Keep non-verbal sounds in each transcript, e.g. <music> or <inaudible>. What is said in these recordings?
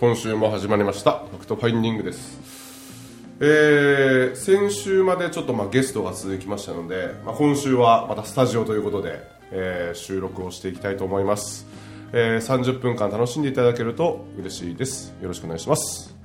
今週も始まりました。ファクトファインディングです。えー、先週までちょっとまあゲストが続きましたので、まあ、今週はまたスタジオということで、えー収録をしていきたいと思います、えー30分間楽しんでいただけると嬉しいです。よろしくお願いします。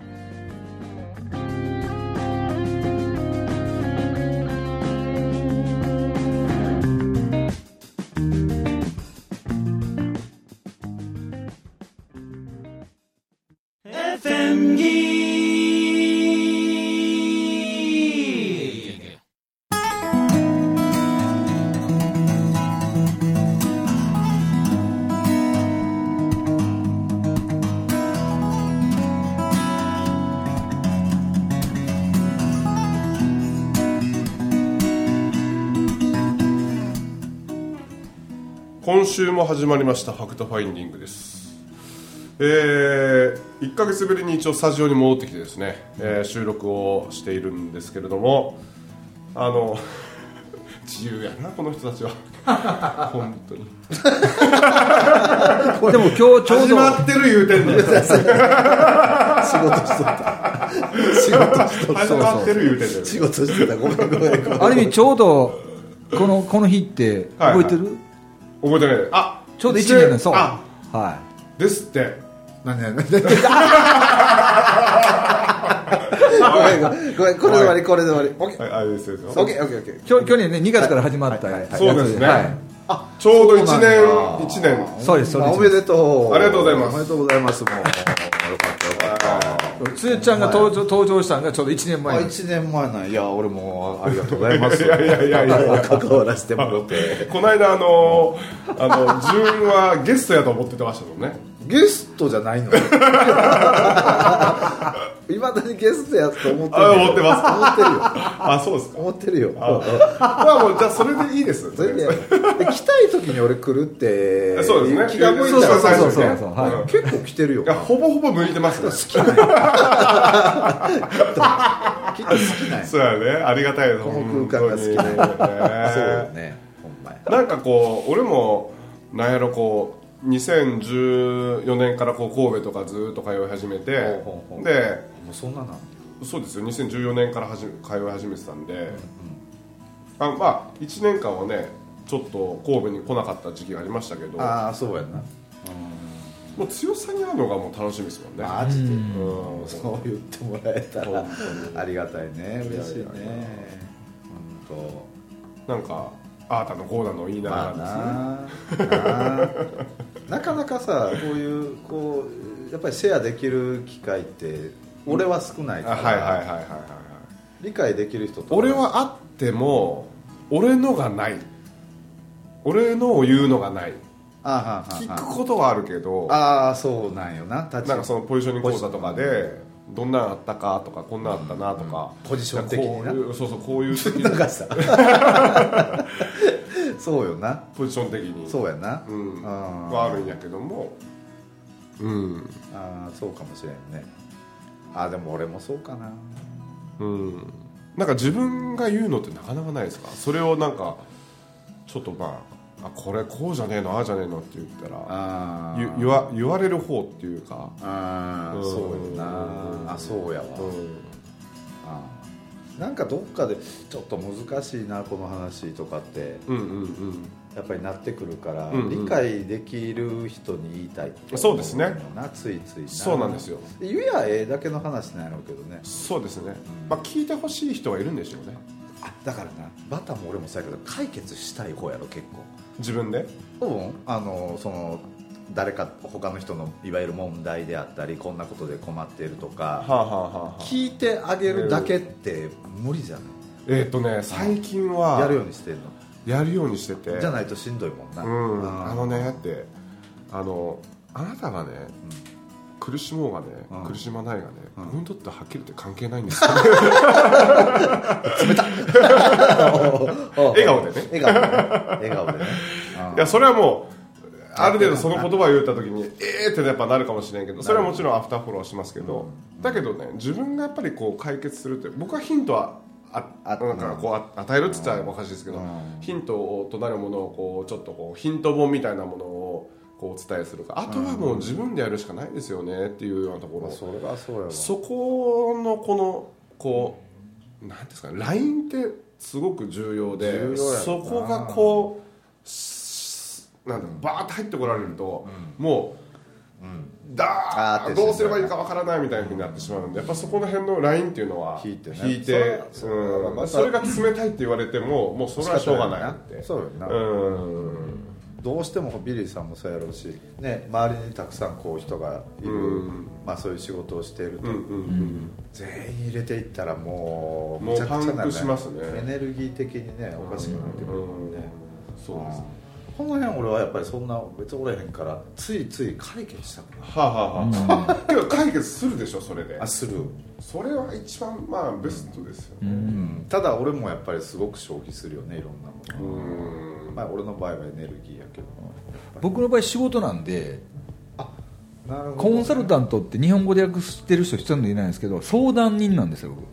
週も始まりましたファクトファインディングです。えー、1ヶ月ぶりに一応スタジオに戻ってきてですね、えー収録をしているんですけれどもあの <laughs> 自由やなこの人たちは。<laughs> 本当に。<laughs> でも今日ちょうど。始まってる言うてんねん仕事しとった。仕事しとった。始まってる言うてんねん仕事してた。ごめんごめんある意味ちょうどこのこの日って覚えてる、覚えてない。あちょうど1年のそう。あ。はですって。何何何？これで終わりこれで終わり。オッケーオッケーオッケーオッケーい去去年ね2月から始まったそうですね、はい。ちょうど1そうなんだ。年一年。そうですそうです。まあおめでとう。ありがとうございます。おめでとうございますつゆちゃんが登場登場したのがちょうど1年あ前1年前なんいや俺もありがとうございます。いやいやいやいやいや。<laughs> 関わらせてもらって。この間あのあの自分はゲストやと思ってましたもんねゲストじゃないのいま <laughs> だにゲストやと思ってるあ思ってます。思ってるよ。<laughs> あそうですか。思ってるよ。あまあもうじゃあそれでいいです。それ来たい時に俺来るってそうですね。気が向いたら。そうそうそう。そうそうねそうはい。うん。結構来てるよ。いやほぼほぼ向いてますね。好きな <laughs> きっと好きなそうやね。ありがたいこの空間が好きなねそうよね。ほんまや。なんかこう俺もなんやろこう2014年からこう神戸とかずっと通い始めてでそんなな。んそうですよ。2014年からはじ通い始めてたんで、あまあ1年間はねちょっと神戸に来なかった時期がありましたけど。ああそうやな。もう強さに会うのがもう楽しみですもんね。マジで。うん。そう言ってもらえたら本ありがたいね。嬉しいね。本なんかあーたのこうなのいい当なまあな。な <laughs> なかなかさこういうこうやっぱりシェアできる機会って俺は少ないから、あはいはいはいはいはいはい。理解できる人と俺はあっても俺のがない。俺のを言うのがない。あはは聞くことはあるけどああそうなんよな。なんかそのポジショニング講座とかでどんなんあったかとかこんなんあったなとか、ポジション的にな。そうそうこういう時そうよなポジション的にそうやなうん、はあるんやけどもうんあーそうかもしれんねあーでも俺もそうかなうんなんか自分が言うのってなかなかないですかそれをなんかちょっとまああこれこうじゃねえのああじゃねえのって言ったらあゆ言わ言われる方っていうかうんそうよな。あそうやわ、うん。あー。なんかどっかでちょっと難しいなこの話とかって。うんうんうん。やっぱりなってくるから、うんうん。理解できる人に言いたいってそうですね。なついついな。そうなんですよ。言えやええだけの話なんやろうけどね。そうですね、まあ、聞いてほしい人はいるんでしょうね。あだからなバタも俺もそうやけど解決したい方やろ結構。自分で？うん。あのその誰か他の人のいわゆる問題であったりこんなことで困っているとかはあはあはあはあ。聞いてあげるだけって無理じゃない？えっ、とね最近はやるようにしてんの？やるようにしてて。じゃないとしんどいもんな、うん、ああのねってあのあなたがね、苦しもうがね、うん。苦しまないがね、うん。僕にとってははっきり言って関係ないんですよ。<laughs> 笑顔でね。笑顔でね。笑顔でね。いやそれはもうある程度その言葉を言った時にええーってやっぱなるかもしれんけどそれはもちろんアフターフォローしますけど、だけどね自分がやっぱりこう解決するって僕はヒントはああなんかこうあ与えるって言ったらおかしいですけど、うん。ヒントとなるものをこうちょっとこうヒント本みたいなものをこうお伝えするか。あとはもう自分でやるしかないですよねっていうようなところ、それはそうやわ。そこのこのこうなんていうんですかね。LINE ってすごく重要でそこがこうしなんだろうバーッと入ってこられると、もう、だあーってーどうすればいいかわからないみたいになってしまうのでやっぱそこの辺のラインっていうのは引いてね。引いてそれはうん。それが冷たいって言われてももうそれはしょうがないって。そうよな。うんどうしてもビリーさんもそうやろうし、ね、周りにたくさんこう人がいる、うん。まあ、そういう仕事をしていると、うんうん全員入れていったらもうむちゃくちゃなねエネルギー的にねおかしくなってくる。もんね、そうですね。この辺俺はやっぱりそんな別におれへんからついつい解決したくなるはあ、はあはあ、<laughs> けど解決するでしょそれで。あする、それは一番まあベストですよね。うん。ただ俺もやっぱりすごく消費するよねいろんなもの、うんまあ、俺の場合はエネルギーやけど。僕の場合仕事なんでなるコンサルタンントって日本語で訳してる人一人もいないんですけど相談人なんですよ僕。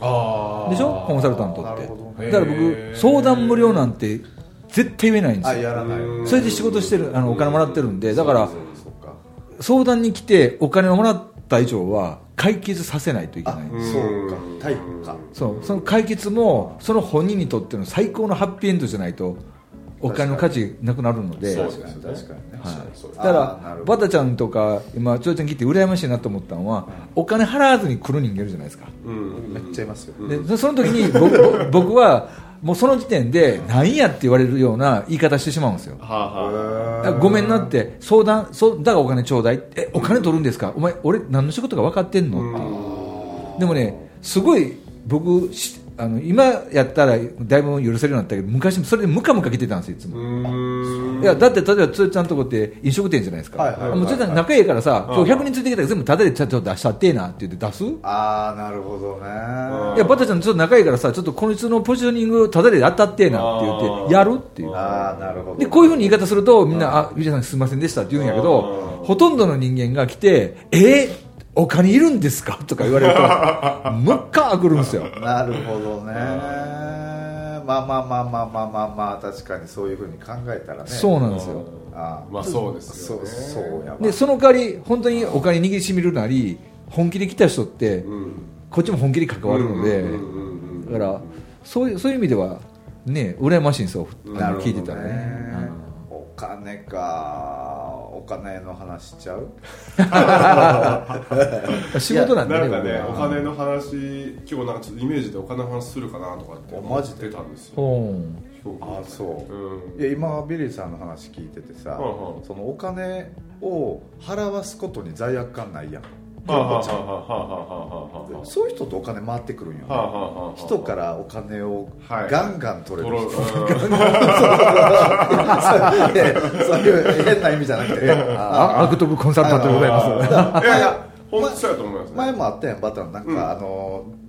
あでしょ？コンサルタントって。だから僕相談無料なんて絶対言えないんですよ。あやらない。うんそれで仕事してるあのお金もらってるんでだからそうそうか。相談に来てお金をもらった以上は解決させないといけない。あそうか。対価。そう。その解決もその本人にとっての最高のハッピーエンドじゃないとお金の価値なくなるので。そう確かに確かにね、はい。そうだからバタちゃんとか今ちょうちゃん聞いて羨ましいなと思ったのはお金払わずに来る人間いるじゃないですか。うん。めっちゃいますよ、でそその時に僕 <laughs> 僕はもうその時点で何やって言われるような言い方してしまうんですよ。はあはあ。あごめんなって相談そうだからお金ちょうだい。えお金取るんですか？お前俺何の仕事か分かってんの？っていう。でもねすごい僕しあの今やったらだいぶ許せるようになったけど昔それでムカムカ来てたんですよいつも。うん。いやだって例えばつーちゃんとこって飲食店じゃないですか、はいはいはいもうつーちゃん仲いいからさ、今日100人ついてきたら全部タダでちゃんと出したってえなって言って出す？いああなるほどね。やバタちゃんちょっと仲いいからさちょっとこいつのポジショニングタダで当たってえなって言ってやるっていう。ああなるほどでこういうふうに言い方するとみんな「あゆうちゃんすみませんでした」って言うんやけどほとんどの人間が来て「えー、お金いるんですか?」とか言われると <laughs> むっかーくるんですよ。なるほどね。まあまあまあまあまあまあまあ確かにそういうふうに考えたらね。そうなんですよ。あまあそうですよね。そうそうやわ。でその代わり本当にお金握りしめるなり本気で来た人ってうんこっちも本気で関わるのでだからそういうそういう意味ではね羨ましいんですよ。あのなるほど聞いてたらね。お金かお金の話しちゃう？う <laughs> ん仕事なんでねなんかね僕お金の話今日なんかちょっとイメージでお金の話するかなとかって思マジってたんですよ。あそううん。いや今ビリーさんの話聞いててさ、うんうん。そのお金を払わすことに罪悪感ないやんはあはあはあはあはあはあはあそういう人とお金回ってくるんよ、人からお金をはい。ガンガン取れる。人、そう。いう変な意味じゃなくて。ああ悪徳コンサルタントでございます。うんいやいや本当そうやと思いますね。前もあったやんバタン。なんか、うん。あのえー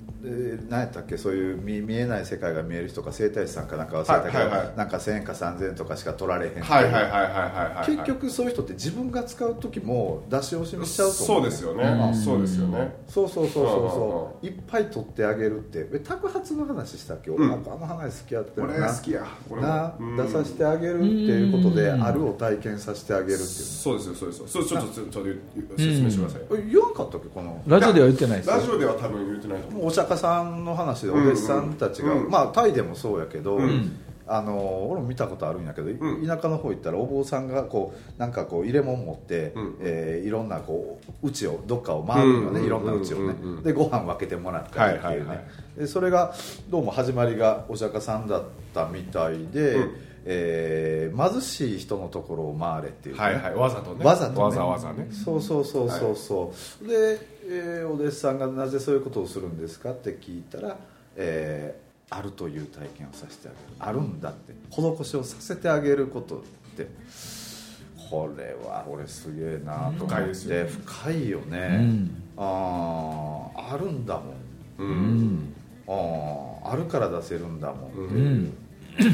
何やったっけそういう見見えない世界が見える人か整体師さんかなんか忘れたけど、はいはいはい。なんか1000円か3000円とかしか取られへんっていう。はいはいはいはいはいはい。結局そういう人って自分が使う時も出し惜しみしちゃうと思そうですよね。そうですよね。そうそうそうそうう。んうんそういっぱい取ってあげるって。え宅発の話したっけ、ん。俺なんかあの話好きやってる俺好きや。なうん。出させてあげるっていうことであるを体験させてあげるっていう。そうですよそうですよ。そうちょっとちょっとちょっと説明してください言わんかったっけこの。ラジオでは言ってないですよ。ラジオでは多分言ってないと思うお釈迦さんの話でお弟子さんたちが、うん。うんまあタイでもそうやけど、ん。あの俺も見たことあるんやけど、ん。田舎の方行ったらお坊さんがこうなんかこう入れ物持って、うん。えーいろんなこう家をどっかを回るよね、うんいろんな家をね、うんうんでご飯分けてもらったりっていうね、はいはいはい。でそれがどうも始まりがお釈迦さんだったみたいで、うん。えー貧しい人のところを回れっていうね、はいはい。わざとね。わざとね。わざわざね。そうそうそうそうそう、で、えーお弟子さんがなぜそういうことをするんですかって聞いたら、えーあるという体験をさせてあげるあるんだって。施しをさせてあげることって。これは俺すげえなと思深いってですよね。深いよね、うん。あああるんだもん。ううん。んあああるから出せるんだもん、ううん。ん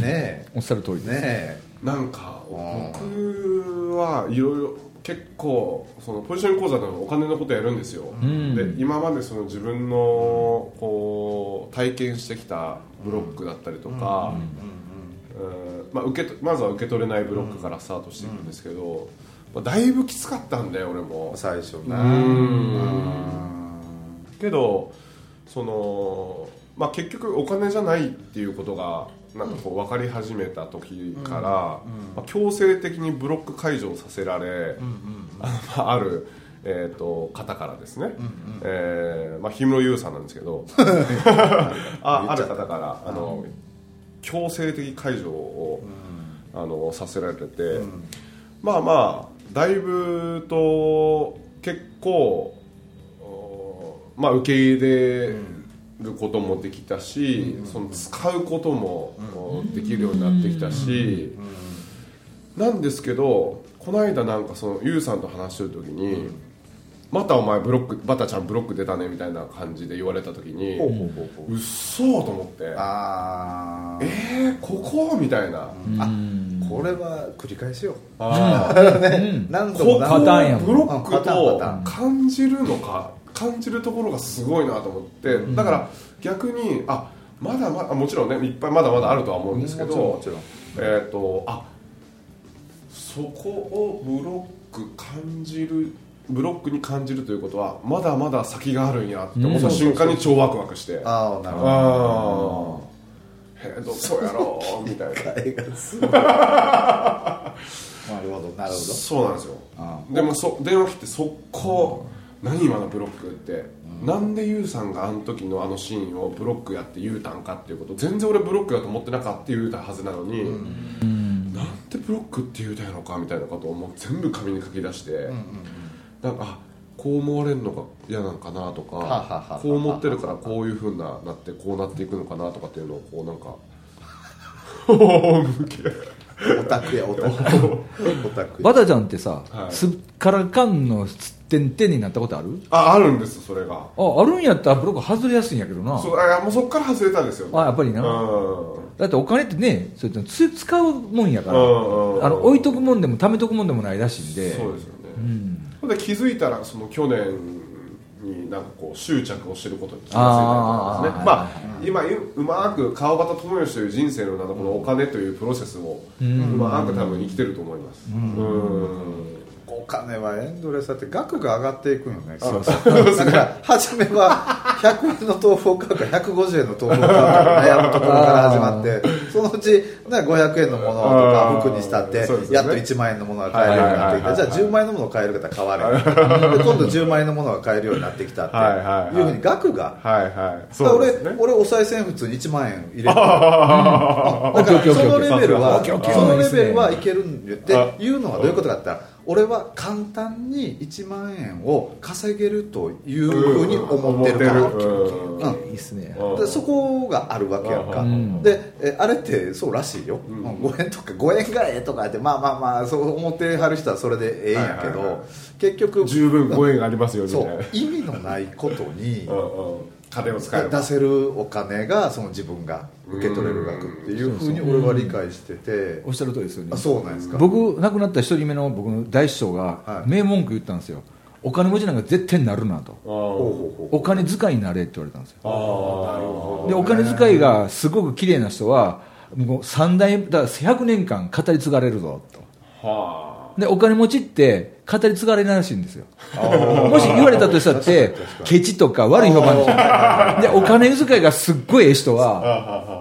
ねおっしゃる通りです。えねえ。なんかうん僕はいろいろ結構そのポジション講座でもお金のことやるんですよ、ん。で今までその自分のこう体験してきたブロックだったりとか、うん。まあ、受けとまずは受け取れないブロックからスタートしていくんですけど、まあ、だいぶきつかったんだよ俺も。最初なうん。けどその、まあ、結局お金じゃないっていうことがなんかこう分かり始めた時から、まあ、強制的にブロック解除をさせられ、ある、えー、と方からですね、えーまあ、氷室優さんなんですけど。<laughs> あある。方からあの強制的解除を、あのさせられて、まあまあだいぶと結構、おまあ、受け入れることもできたし、その使うことも、おできるようになってきたし、なんですけどこの間なんかそのユウさんと話してる時に、またお前ブロックバタちゃんブロック出たねみたいな感じで言われた時にほうっそーと思ってあー。えー、ここ？みたいな、これは繰り返しよ。あ何度もブロックとン。感じるのか感じるところがすごいなと思って、だから逆にあまだまだもちろんねいっぱいまだまだあるとは思うんですけどもちろんもえっ、とあそこをブロック感じるブロックに感じるということはまだまだ先があるんやって思った瞬間に超ワクワクして、あああなるほあー。へえどこやろうみたいな。ど絵がすごいなるほどなるほど。そうなんですよ。あでもそ電話切って速攻何今のブロックって、なんでユウさんがあの時のあのシーンをブロックやって言うたんかっていうこと。全然俺ブロックだと思ってなかった言うたはずなのに、なんでブロックって言うたんやろかみたいなことをもう全部紙に書き出して、なんかあこう思われるのが嫌なんかなとかははははこう思ってるからこういうふうななってこうなっていくのかなとかっていうのをこうなんか <laughs> お向けオタクやオタクオタクバタちゃんってさ、はい。すっからかんの点々になったことある？ああるんですそれが。ああるんやったらブロック外れやすいんやけどな。そうあもうそっから外れたんですよ。あやっぱりな、うん。だってお金ってねそうやってつ使うもんやから、うんうんあの置いとくもんでも貯めとくもんでもないらしいんで。そうですよね、うん。ほんで気づいたらその去年になんかこう執着をしてることに気がついたりとかですね。まあ今うまく川端智義という人生の中このお金というプロセスをうまく多分生きてると思います。うんお金はエンドレスだって額が上がっていくよね。そうそう。だから初めは100円の豆腐を買うか150円の豆腐を買うか悩むところから始まってそのうち、ね、500円のものとか服にしたって、やっと1万円のものが買えるようになってきたじゃあ10万円のものを買える方買われるで <laughs> 今度10万円のものが買えるようになってきたってはいうふうに額が。はいはい。俺俺お賽銭普通に1万円入れてるだからそのレベルはそのレベルはいけるんでっていうのはどういうことかって俺は簡単に1万円を稼げるというふうに思ってるからいいっすねうん。でそこがあるわけやんか、ん。でえあれってそうらしいよ、5円とか5円がええとかってまあまあまあそう思ってはる人はそれでええんやけど、結局十分ご縁がありますよみたそいう。な意味のないことにうんうん金を使えば出せるお金がその自分が受け取れる額っていうふうに俺は理解してて。おっしゃる通りですよね。あそうなんですか？僕亡くなった一人目の僕の大師匠がはい。名文句言ったんですよ。お金持ちなんか絶対になるなと。お金遣いになれって言われたんですよ。あーなるほでお金遣いがすごく綺麗な人はもう三代だから100年間語り継がれるぞと。どはでお金持ちって語り継がれないらしいんですよ。もし言われたとしたってケチとか悪い評判でしょ。でお金遣いがすっごいええ人は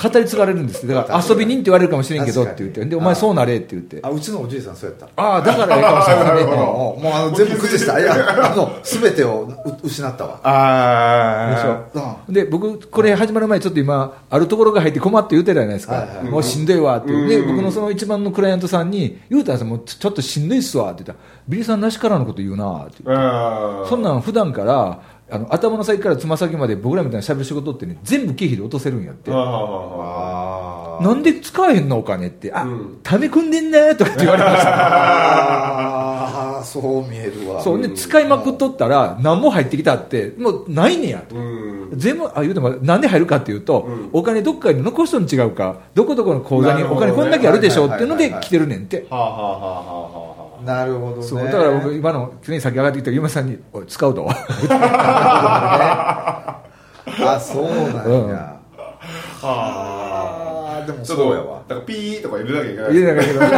語り継がれるんですだから遊び人って言われるかもしれんけどって言って。でお前そうなれって言って。あうちのおじいさんそうやった。ああだからええかもしれないね <laughs> もうあの全部崩した。いやあの全てをう失ったわ。ああょで僕これ始まる前ちょっと今あるところが入って困って言うてるじゃないですか、はいはい。もうしんどいわって。で僕のその一番のクライアントさんに言うたんですよもうちょっとしんどいっすわって言ったらビリーさんなしからのこと言うなって言って。そんなん普段からあの頭の先からつま先まで僕らみたいな喋る仕事ってね全部経費で落とせるんやって。なんで使えへんのお金ってあ、うん。ため込んでんなとかって言われました。あ <laughs> あそう見えるわ。そうで使いまくっとったら何も入ってきたってもうないねや。とうん。全部あ言うてもなんで入るかっていうと、うん。お金どっかに残しとん違うかどこどこの口座にお金こんだけあるでしょっていうので来てるねんって。はあはあはあはあはあなるほどね。そうだから僕今の常に先上がってきた嫁さんに「おい使うと」<laughs> あそうなんうん。や、はあでもちょっとそう。やわ。だからピーとか入れなきゃいけない。言えなかったけど <laughs>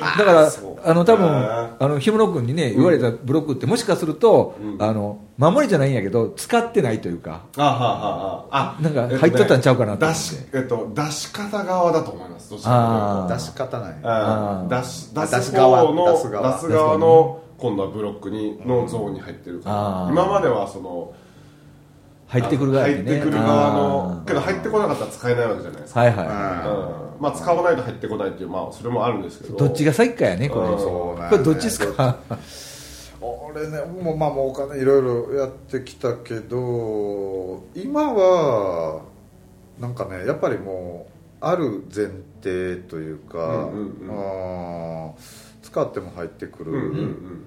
だからあの多分ああの氷室君にね言われたブロックってもしかすると、うん。あの守りじゃないんやけど使ってないというか。あはあはああなんか入っとったんちゃうかなと思って。出し,、えっと、出し方側だと思います。どちらかあ出し方ない。出しあ出す側方の出す側。出す側の今度はブロックにのゾーンに入ってるから、今まではその入ってくる側入ってくる側のけど入使えないわけじゃないですか、はいはい、うん。まあ使わないと入ってこないっていうまあそれもあるんですけど。どっちが先かやねこれ、うん。そうね。これどっちですか？俺ねもうまあもうお金いろいろやってきたけど今はなんかねやっぱりもうある前提というか、うんうんうん。使っても入ってくる、うんうんうん。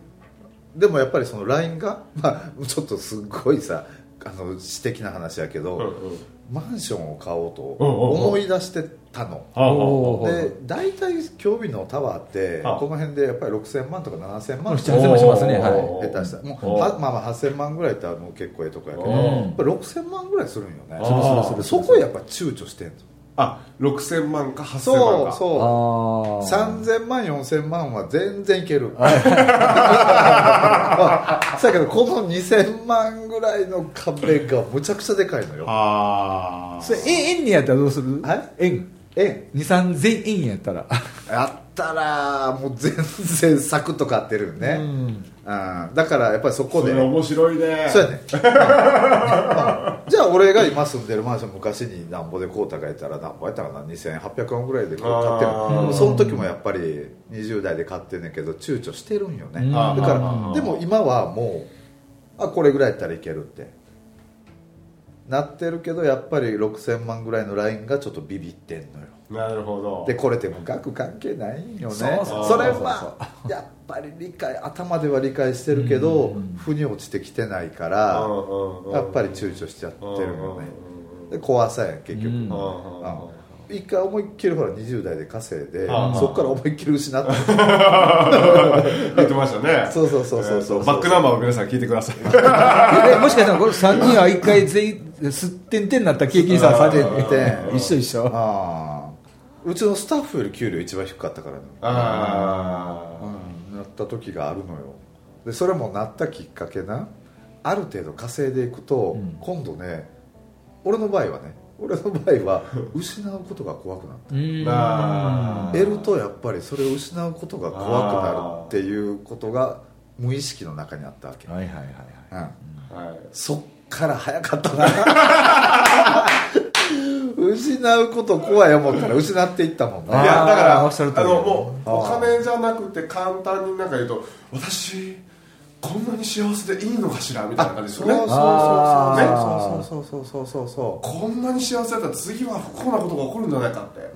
でもやっぱりその LINE が、まあ、ちょっとすごいさあの私的な話やけど、うんうん。マンションを買おうとうんうんうん。思い出してたの、はあはあおー。で大体京美のタワーってはあ。この辺でやっぱり6000万とか7000万7 8000万しますねはい。下手した。らもうはまあまあ8000万ぐらいってもう結構ええとこやけどうん。やっぱり6000万ぐらいするんよね。そこやっぱ躊躇してんのあ6000万か8000万か。そうそう。あ3000万4000万は全然いける。<laughs> だけどこの2000万ぐらいの壁がむちゃくちゃでかいのよ。あそれ円円にやったらどうする？はい？円。え2 3 0 0円やったら。やったらもう全然サクッと買ってるよね、うん。だからやっぱりそこで。それ面白いね。そうやね。うん。じゃあ俺が今住んでるマンション昔になんぼで買うたかやったらなんぼやったかな。2800万ぐらいで買ってるその時もやっぱり20代で買ってんねんけど躊躇してるんよね。うん。だからでも今はもうあこれぐらいやったらいけるってなってるけどやっぱり6000万ぐらいのラインがちょっとビビってんのよ。なるほど。でこれでも額関係ないんよね。そうそうそれはやっぱり理解頭では理解してるけど腑に落ちてきてないからやっぱり躊躇しちゃってるよね。で怖さやん結局。一回思いっきりほら20代で稼いでうんそこから思いっきり失って <laughs> 言ってましたね。そうそうそうそうそう。バックナンバーを皆さん聞いてください。<laughs> えもしかしたらこれ3人は1回全員すってんてんなった経験者3人で一緒一緒。ああうちのスタッフより給料一番低かったからねあうん。なった時があるのよ。でそれもなったきっかけな。ある程度稼いでいくと、ん。今度ね俺の場合はね俺の場合は失うことが怖くなった。うん。あ得るとやっぱりそれを失うことが怖くなるっていうことが無意識の中にあったわけ、はいはいはいはい。うん、ーはい。そっから早かったな。<laughs> 失うこと怖い思ったら失っていったもんねいやだからあのもうお金じゃなくて簡単になんか言うと私こんなに幸せでいいのかしらみたいな感じですよね。そうそうそうそう。そうそうそうそうこんなに幸せだったら次は不幸なことが起こるんじゃないかって。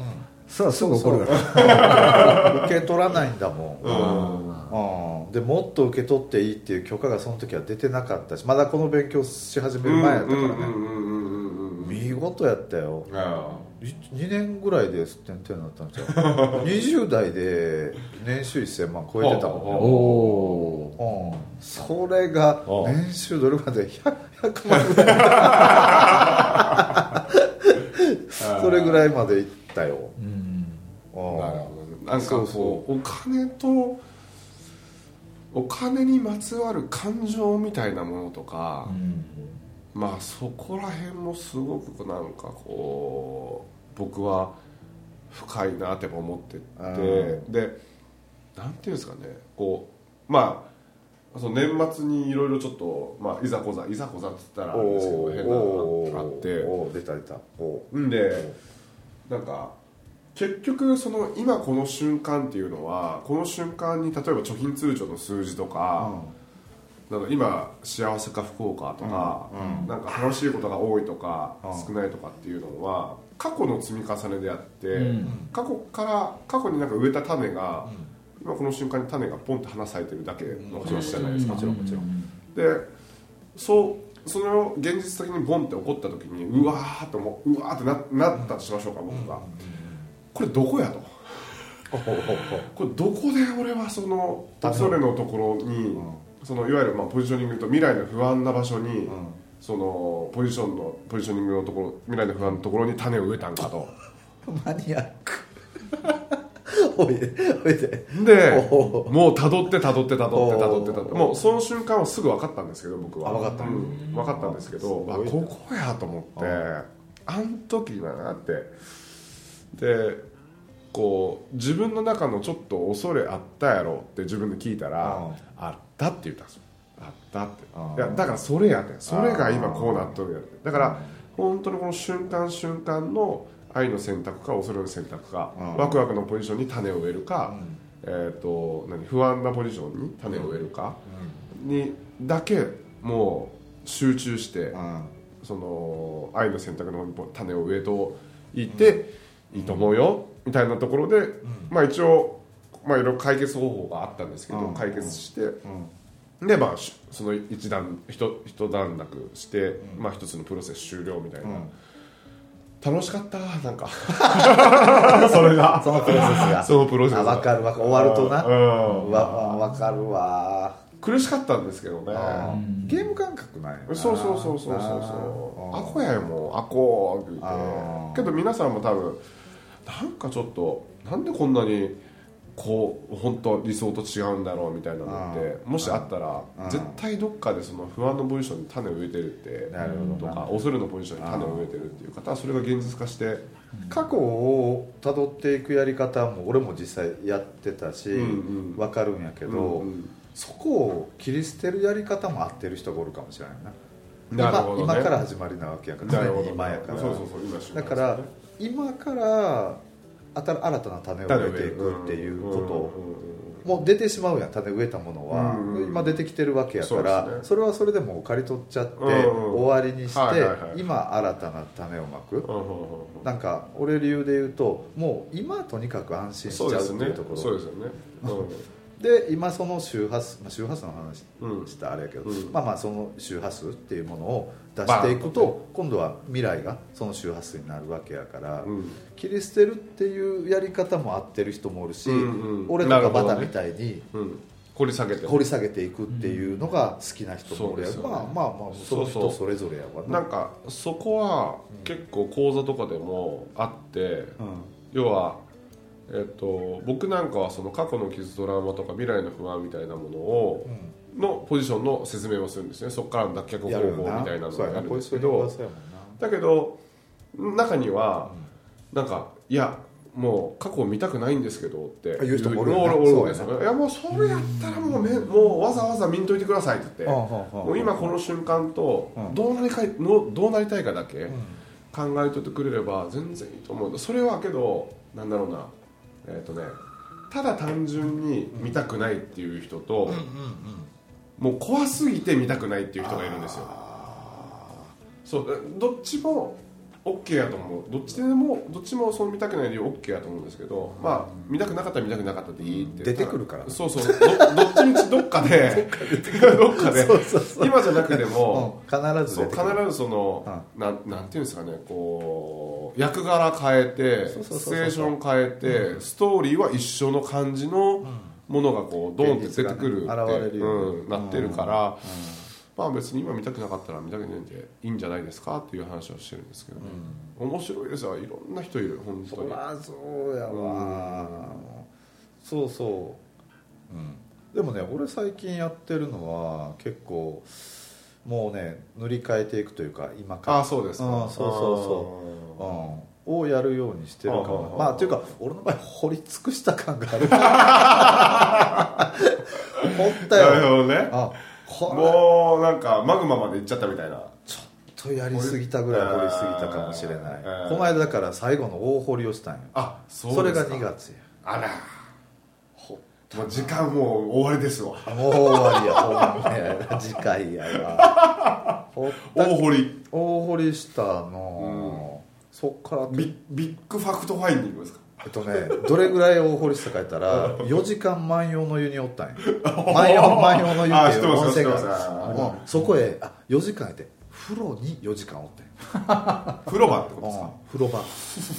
そうすぐ怒るから。<laughs> 受け取らないんだもん、うんうん、でもっと受け取っていいっていう許可がその時は出てなかったしまだこの勉強し始める前やったからね、見事やったよ。あ2年ぐらいですってんてんなったんちゃう？<laughs> 20代で年収1000万超えてたもんおねおう。ん、それがお年収どれまで？100, 100万ぐらいそれぐらいまでいったよ、うん。なるほど。なんかこう。お金とお金にまつわる感情みたいなものとか、まあそこら辺もすごくなんかこう僕は深いなって思ってうてでなんていうんですかねこうまあその年末にいろいろちょっと、まあ、いざこざいざこざって言ったらあれですけど変なのがあって。出た出た。おんでなんか結局その今この瞬間っていうのはこの瞬間に例えば貯金通帳の数字とか、なんだ今幸せか不幸かとか、なんか楽しいことが多いとか、少ないとかっていうのは過去の積み重ねであって、過去から過去になんか植えた種が、今この瞬間に種がポンって花咲いてるだけの話じゃないですか、もちろん。もちろん。でそうそれを現実的にボンって起こった時にうわーっとうわーってななったとしましょうか僕が、これどこやと。これどこで俺はそのそれのところに、そのいわゆるまあポジショニングと未来の不安な場所に、そのポジションのポジショニングのところ未来の不安のところに種を植えたんかと。マニアック。<laughs> おいでおいで。でもう辿って辿って辿っておう辿って辿ってもうその瞬間はすぐ分かったんですけど僕は。あ分かった。うん。分かったんですけどあここやと思ってあん時だなってでこう自分の中のちょっと恐れあったやろって自分で聞いたらうん。あったって言ったんですよ。あったって。うん。いやだからそれやってそれが今こうなっとるやって。だから本当にこの瞬間瞬間の愛の選択か恐れの選択かうん。ワクワクのポジションに種を植えるかえー、と何不安なポジションに種を植えるかにだけもう集中してうん。その愛の選択の方に種を植えといていいと思うよみたいなところでまあ一応まあいろいろ解決方法があったんですけどうん。解決してでまあしその一段一一段落してまあ一つのプロセス終了みたいな。楽しかった？なんか。<laughs> それが。そのプロセスが。そのプロセス分かる分かる。終わるとな。うん。わ分かるわ。苦しかったんですけどね。ゲーム感覚ないそうそうそうそうそうそう。あアコやよもうアコーって言あって。けど皆さんも多分なんかちょっとなんでこんなにこう本当理想と違うんだろうみたいなのってもしあったらあ絶対どっかでその不安のポジションに種を植えてるってなるほど。とか恐れのポジションに種を植えてるっていう方はそれが現実化して過去をたどっていくやり方も俺も実際やってたし、うんうん。分かるんやけど、うんうん。そこを切り捨てるやり方も合ってる人がおるかもしれないな。なるほどね。今今から始まりなわけやから常に今やから。そうそうそう。今瞬間だから今から新新たな種を植えていくっていうこと。をもう出てしまうやん種植えたものは、今出てきてるわけやからそれはそれでもう刈り取っちゃって、終わりにして、今新たな種をまく、なんか俺理由で言うともう今とにかく安心しちゃうっていうところ。そうですよねで今その周波数、まあ、周波数の話うん。したらあれやけど、うん。まあまあその周波数っていうものを出していくと今度は未来がその周波数になるわけやから、うん。切り捨てるっていうやり方も合ってる人もおるし、うんうん俺とかバタみたいにうん。掘り下げて。掘り下げていくっていうのが好きな人もおるやねまあまあまあその人それぞれやわなんかそこは結構講座とかでもあって、うん。要は、えっと僕なんかはその過去の傷トラウマとか未来の不安みたいなものを、のポジションの説明をするんですね。そこからの脱却方法みたいなのをやるんですけどだけど中には、なんかいやもう過去を見たくないんですけどってあ言う人もおるよな。おるおるおるんですそうやよいやもうそれやったらもう,、めもうわざわざ見んといてくださいって言って、もう今この瞬間とうんどうなりかいのどうなりたいかだけ考えといてくれれば全然いいと思うそれはけどなんだろうなえっ、とねただ単純に見たくないっていう人と、もう怖すぎて見たくないっていう人がいるんですよ。そうえどっちも OK やと思う。どっちでもどっちもその見たくない理由 OK やと思うんですけど、まあ見たくなかったら見たくなかったでいいって出てくるからそうそう。どどっちみちどっかで <laughs> どっかで <laughs> そうそうそう。今じゃなくてうん。も、必ずそう必ずその、なんなんていうんですかねこう役柄変えてシチュエーション変えて、ストーリーは一緒の感じのものがこうドンって出てくるって、ねるようん、なってるから、まあ別に今見たくなかったら見たくないんでいいんじゃないですかっていう話をしてるんですけどね、面白いですよ。いろんな人いる本当に。そりゃそうやわ。そうそう、うん、でもね俺最近やってるのは結構もうね塗り替えていくというか今から。ああそうですか、うんそうそうそう、うん、をやるようにしてるかあもあまあっていうか俺の場合掘り尽くした感がある。<laughs> 掘ったなるよほどね。あもうなんかマグマまで行っちゃったみたいな。ちょっとやりすぎたぐらい。掘りすぎたかもしれない。えーこの間だから最後の大掘りをしたんよ。あそうそれがですか2月や。あら。もう時間もう終わりですわ。もう終わりやほんまや次回やわ。ほった大堀大堀したの、そっから。ビ big fact finding ですか？えっとねどれぐらい大堀したか言ったら4時間万葉の湯におったんや。<laughs> 万葉万葉の湯っていう温泉がそこへあ4時間やって風呂に4時間おってん。<laughs> 風呂場ってことですか？風呂場。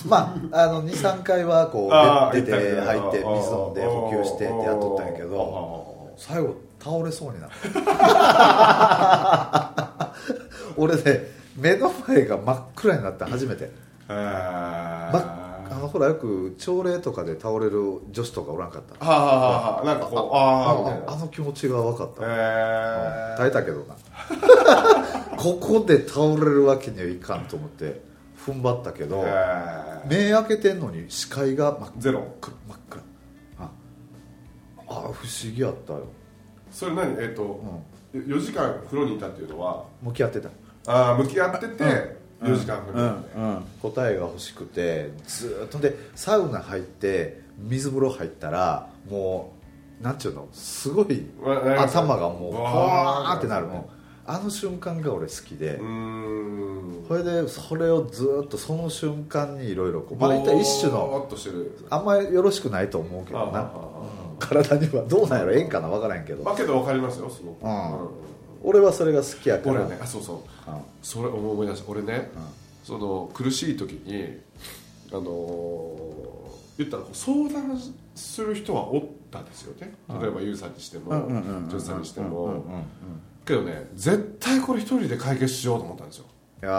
まああの23回はこう出て入って水飲んで補給してってやっとったんやけあど最後倒れそうになって <laughs> 俺ね目の前が真っ暗になった初めて、へー。ま、あのほらよく朝礼とかで倒れる女子とかおらんかった。はあはあはあなんかこうああああの気持ちが分かった、へ耐えたけどな。<laughs> ここで倒れるわけにはいかんと思って踏ん張ったけど、え目開けてんのに視界が真っゼロ。暗真っ暗ああ不思議やったよ、それ何？えっ、と、4時間風呂にいたっていうのは？向き合ってた。ああ向き合ってて4時間風呂にいて、答えが欲しくてずーっとでサウナ入って水風呂入ったらもうなんちゅうの？すごい頭がもうわー。わーってなるの。あの瞬間が俺好きで、それでそれをずーっとその瞬間にいろいろまあ言ったら一種ぼのーっとしてる。あんまりよろしくないと思うけどな。体にはどうなんやろ？ええんかな分からんけど。まあけど分かりますよすごく、うん。うん俺はそれが好きやから。俺ねあそうそう。うん。それ思い出した俺ね、その苦しい時にあのー言ったら相談する人はおったんですよね。例えばユウさんにしてもうんうんうんうんジョンさんにしてうんうんうんもけどね絶対これ一人で解決しようと思ったんですよ。いや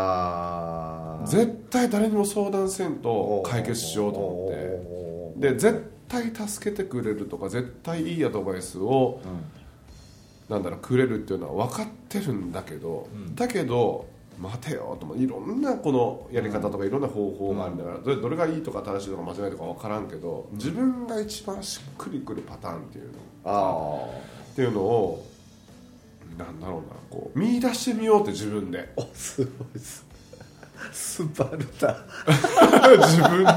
ー。絶対誰にも相談せんと解決しようと思って。で絶対助けてくれるとか絶対いいアドバイスを、なんだろうくれるっていうのは分かってるんだけど、だけど待てよといろんなこのやり方とかいろんな方法があるんだから、どれどれがいいとか正しいとか間違いとか分からんけど、自分が一番しっくりくるパターンっていうの。あっていうのをなんだろうなこう見出してみようって自分で。あすごいです。スパルタ。<laughs> 自分に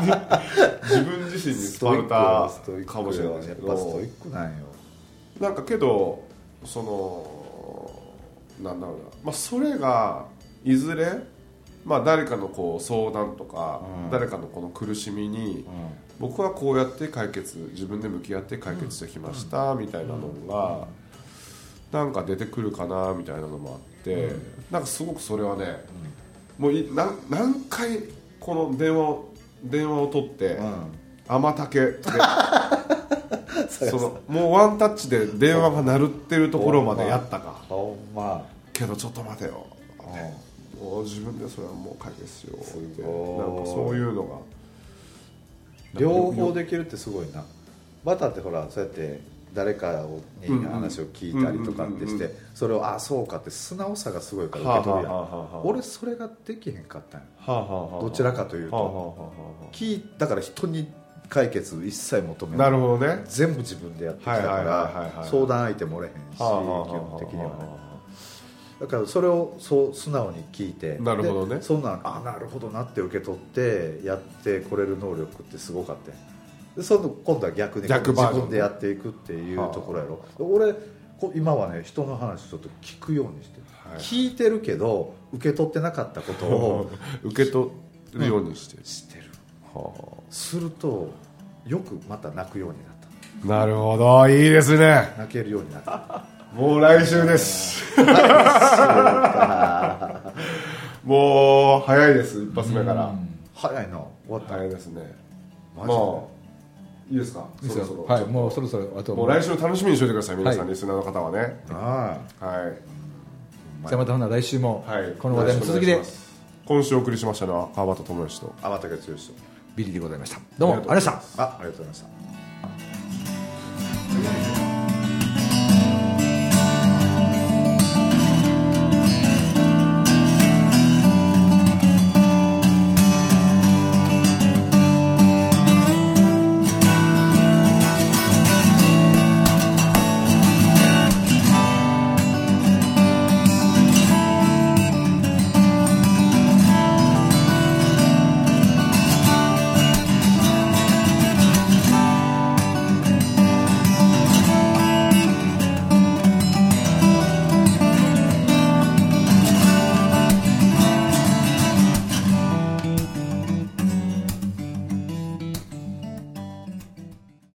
自分自身にスパルタかもしれないストイックなんよ。なんかけどそのなんだろうな、まあ、それがいずれ、まあ、誰かのこう相談とか、うん。誰かのこの苦しみに、僕はこうやって解決自分で向き合って解決してきました、みたいなのが、なんか出てくるかなみたいなのもあって、なんかすごくそれはね、もうい何何回この電話を電話を取って、天竹でそのもうワンタッチで電話が鳴るってるところまでやったか。ほんま。けどちょっと待てよ。もう自分でそれはもう解決しようって。すなんかそういうのが。両方できるってすごいな。バターってほらそうやって誰かに話を聞いたりとかってしてそれをあそうかって素直さがすごいから受け取るやん。俺それができへんかったんよどちらかというと。聞いだから人に解決一切求めあなないるほどね。全部自分でやってきたから相談相手もおれへんし基はあはあはあ本的にはね。だからそれをそう素直に聞いてなるほどね。でそんなんあなるほどなって受け取ってやってこれる能力ってすごかった。よでその今度は逆に逆自分でやっていくっていうところやろ。俺こ今はね人の話ちょっと聞くようにしてる、はい。聞いてるけど受け取ってなかったことを <laughs> 受け取るようにして、してる。はするとよくまた泣くようになっあなるほど。いいですね。た泣けるようになった。もう来週です。もう早いです一発目から。早いな。終わった、早いですね。マジで。まあいいですか？そろそろ。はいもうそろそろあと。もう来週楽しみにしておいてください皆さん、はい。リスナーの方はね。あはい。じゃあまたほな来週も。はい。この話題の続きで。今週お送りしましたのは川端智之と。あ天竹剛とビリーでございました。どうもありがとうございました。あありがとうございました